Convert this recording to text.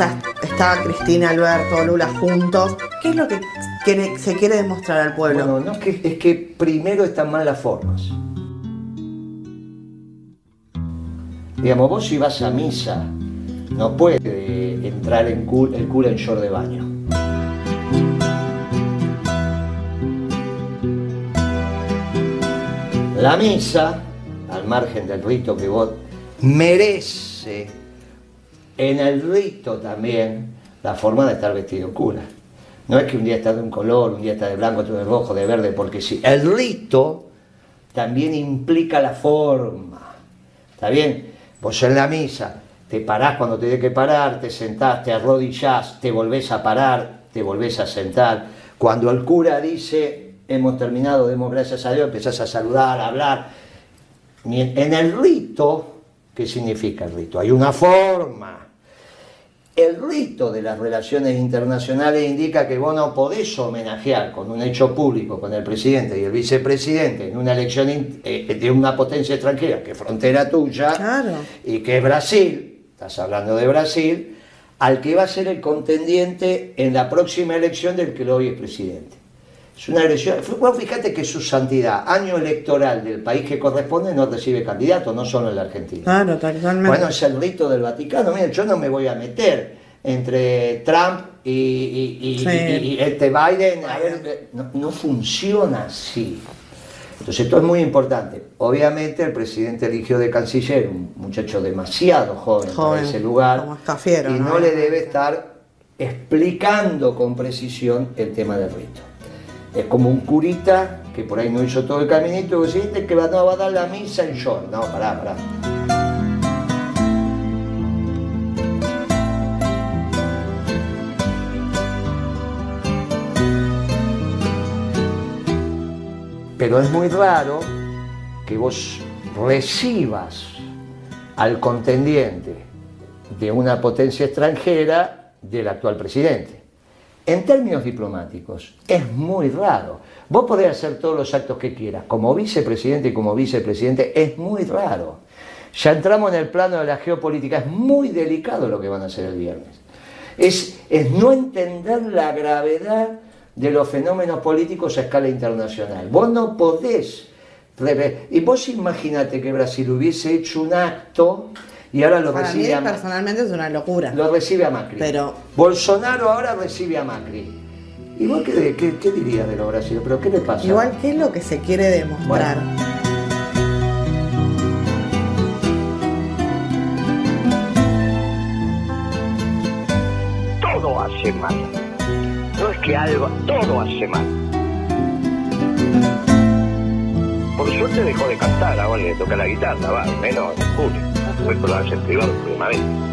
está Cristina, Alberto, Lula juntos. ¿Qué es lo que se quiere demostrar al pueblo? Bueno, no, es que, es que primero están mal las formas. Digamos, vos si vas a misa, no puede entrar en cu- el cura en short de baño. La misa, al margen del rito que vos merece, en el rito también, la forma de estar vestido cura. No es que un día está de un color, un día está de blanco, otro de rojo, de verde, porque sí. El rito también implica la forma. ¿Está bien? Vos en la misa te parás cuando te dé que parar, te sentás, te arrodillás, te volvés a parar, te volvés a sentar. Cuando el cura dice, hemos terminado, demos gracias a Dios, empezás a saludar, a hablar. En el rito, ¿qué significa el rito? Hay una forma. El rito de las relaciones internacionales indica que vos no podés homenajear con un hecho público con el presidente y el vicepresidente en una elección in- eh, de una potencia extranjera que es frontera tuya Claro. y que es Brasil, estás hablando de Brasil, al que va a ser el contendiente en la próxima elección del que hoy es presidente. Es una elección, vos fíjate que su santidad, año electoral del país que corresponde, no recibe candidato, no solo en la Argentina. Claro, totalmente. Bueno, es el rito del Vaticano. Mira, yo no me voy a meter entre Trump y, y- y- Sí. y- y este Biden. A ver, no, no funciona así. Entonces, esto es muy importante. Obviamente, el presidente eligió de canciller un muchacho demasiado joven, Joven, para ese lugar como Escafiero, y ¿no? no le debe estar explicando con precisión el tema del rito. Es como un curita que por ahí no hizo todo el caminito y vos "Este que va, va a dar la misa en short. No, pará, pará. Pero es muy raro que vos recibas al contendiente de una potencia extranjera del actual presidente. En términos diplomáticos, es muy raro. Vos podés hacer todos los actos que quieras, como vicepresidente y como vicepresidente, es muy raro. Ya entramos en el plano de la geopolítica, es muy delicado lo que van a hacer el viernes. Es, es no entender la gravedad de los fenómenos políticos a escala internacional. Vos no podés. Y vos imagínate que Brasil hubiese hecho un acto y ahora lo Para mí recibe a Macri. personalmente es una locura. Lo recibe a Macri. Pero- Bolsonaro ahora recibe a Macri. ¿Y vos qué, dirías de los brasileños? ¿Pero qué le pasa? Igual, ¿qué es lo que se quiere demostrar? todo hace mal. No es que algo, todo hace mal. Por suerte dejó de cantar, ahora le toca la guitarra, va, menos en julio. Por la en privado primavera.